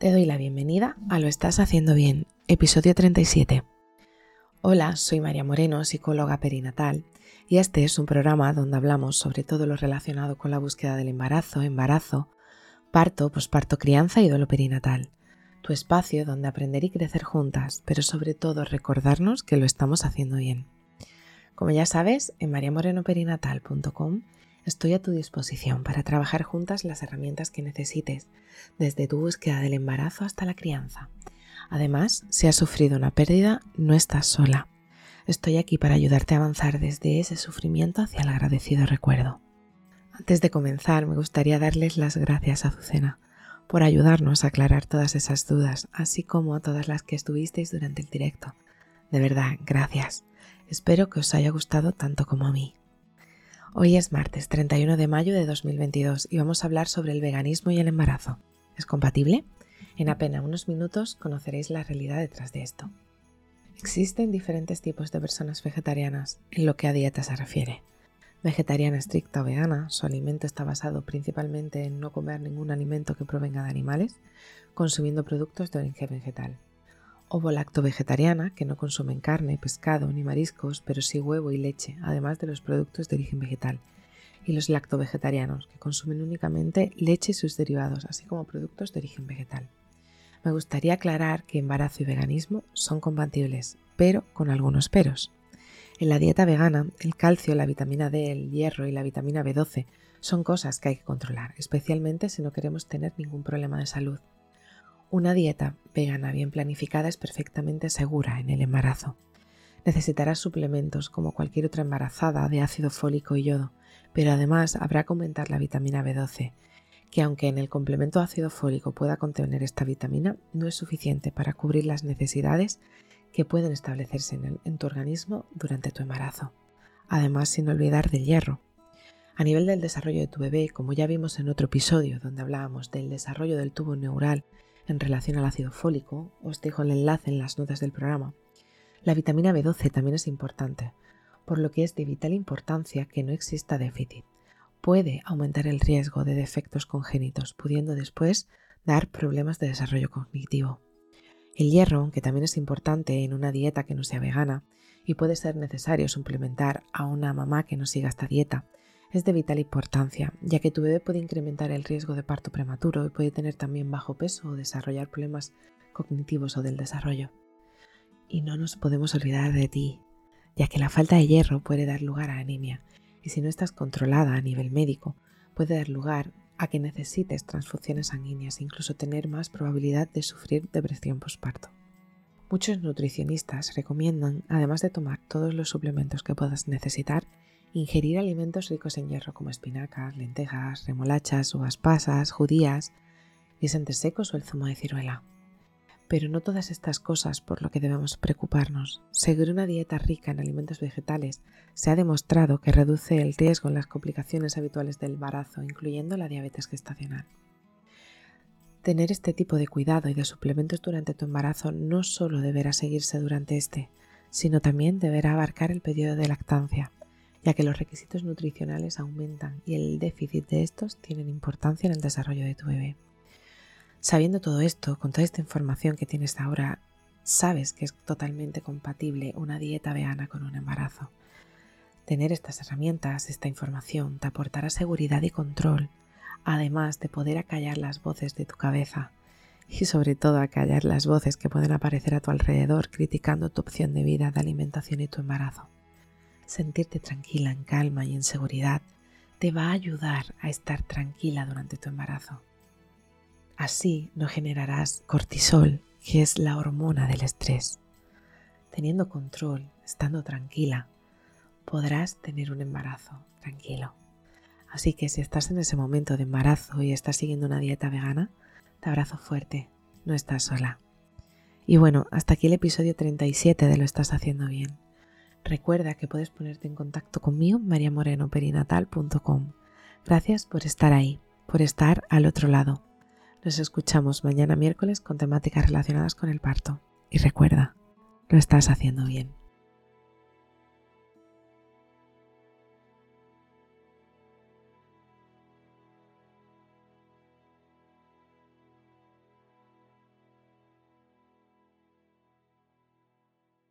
Te doy la bienvenida a Lo Estás Haciendo Bien, episodio 37. Hola, soy María Moreno, psicóloga perinatal, y este es un programa donde hablamos sobre todo lo relacionado con la búsqueda del embarazo, embarazo, parto, posparto, crianza y duelo perinatal. Tu espacio donde aprender y crecer juntas, pero sobre todo recordarnos que lo estamos haciendo bien. Como ya sabes, en mariamorenoperinatal.com estoy a tu disposición para trabajar juntas las herramientas que necesites, desde tu búsqueda del embarazo hasta la crianza. Además, si has sufrido una pérdida, no estás sola. Estoy aquí para ayudarte a avanzar desde ese sufrimiento hacia el agradecido recuerdo. Antes de comenzar, me gustaría darles las gracias a Azucena por ayudarnos a aclarar todas esas dudas, así como a todas las que estuvisteis durante el directo. De verdad, gracias. Espero que os haya gustado tanto como a mí. Hoy es martes 31 de mayo de 2022 y vamos a hablar sobre el veganismo y el embarazo. ¿Es compatible? En apenas unos minutos conoceréis la realidad detrás de esto. Existen diferentes tipos de personas vegetarianas en lo que a dieta se refiere. Vegetariana estricta o vegana, su alimento está basado principalmente en no comer ningún alimento que provenga de animales, consumiendo productos de origen vegetal ovo-lacto-vegetariana, que no consumen carne, pescado ni mariscos, pero sí huevo y leche, además de los productos de origen vegetal. Y los lacto-vegetarianos, que consumen únicamente leche y sus derivados, así como productos de origen vegetal. Me gustaría aclarar que embarazo y veganismo son compatibles, pero con algunos peros. En la dieta vegana, el calcio, la vitamina D, el hierro y la vitamina B12 son cosas que hay que controlar, especialmente si no queremos tener ningún problema de salud. Una dieta vegana bien planificada es perfectamente segura en el embarazo. Necesitarás suplementos como cualquier otra embarazada de ácido fólico y yodo, pero además habrá que aumentar la vitamina B12, que aunque en el complemento ácido fólico pueda contener esta vitamina, no es suficiente para cubrir las necesidades que pueden establecerse en, en tu organismo durante tu embarazo. Además, sin olvidar del hierro, a nivel del desarrollo de tu bebé, como ya vimos en otro episodio donde hablábamos del desarrollo del tubo neural en relación al ácido fólico, os dejo el enlace en las notas del programa. La vitamina B12 también es importante, por lo que es de vital importancia que no exista déficit. Puede aumentar el riesgo de defectos congénitos, pudiendo después dar problemas de desarrollo cognitivo. El hierro, aunque también es importante en una dieta que no sea vegana, y puede ser necesario suplementar a una mamá que no siga esta dieta, es de vital importancia, ya que tu bebé puede incrementar el riesgo de parto prematuro y puede tener también bajo peso o desarrollar problemas cognitivos o del desarrollo. Y no nos podemos olvidar de ti, ya que la falta de hierro puede dar lugar a anemia, y si no estás controlada a nivel médico, puede dar lugar a que necesites transfusiones sanguíneas e incluso tener más probabilidad de sufrir depresión postparto. Muchos nutricionistas recomiendan, además de tomar todos los suplementos que puedas necesitar, ingerir alimentos ricos en hierro como espinacas, lentejas, remolachas, uvas pasas, judías, guisantes secos o el zumo de ciruela. Pero no todas estas cosas por lo que debemos preocuparnos. Seguir una dieta rica en alimentos vegetales se ha demostrado que reduce el riesgo en las complicaciones habituales del embarazo, incluyendo la diabetes gestacional. Tener este tipo de cuidado y de suplementos durante tu embarazo no solo deberá seguirse durante este, sino también deberá abarcar el periodo de lactancia, ya que los requisitos nutricionales aumentan y el déficit de estos tienen importancia en el desarrollo de tu bebé. Sabiendo todo esto, con toda esta información que tienes ahora, sabes que es totalmente compatible una dieta vegana con un embarazo. Tener estas herramientas, esta información, te aportará seguridad y control, además de poder acallar las voces de tu cabeza y sobre todo acallar las voces que pueden aparecer a tu alrededor criticando tu opción de vida, de alimentación y tu embarazo sentirte tranquila, en calma y en seguridad te va a ayudar a estar tranquila durante tu embarazo. Así no generarás cortisol, que es la hormona del estrés. Teniendo control, estando tranquila, podrás tener un embarazo tranquilo. Así que si estás en ese momento de embarazo y estás siguiendo una dieta vegana, te abrazo fuerte, no estás sola. Y bueno, hasta aquí el episodio 37 de Lo estás haciendo bien. Recuerda que puedes ponerte en contacto conmigo en mariamorenoperinatal.com. Gracias por estar ahí, por estar al otro lado. Nos escuchamos mañana miércoles con temáticas relacionadas con el parto. Y recuerda, lo estás haciendo bien.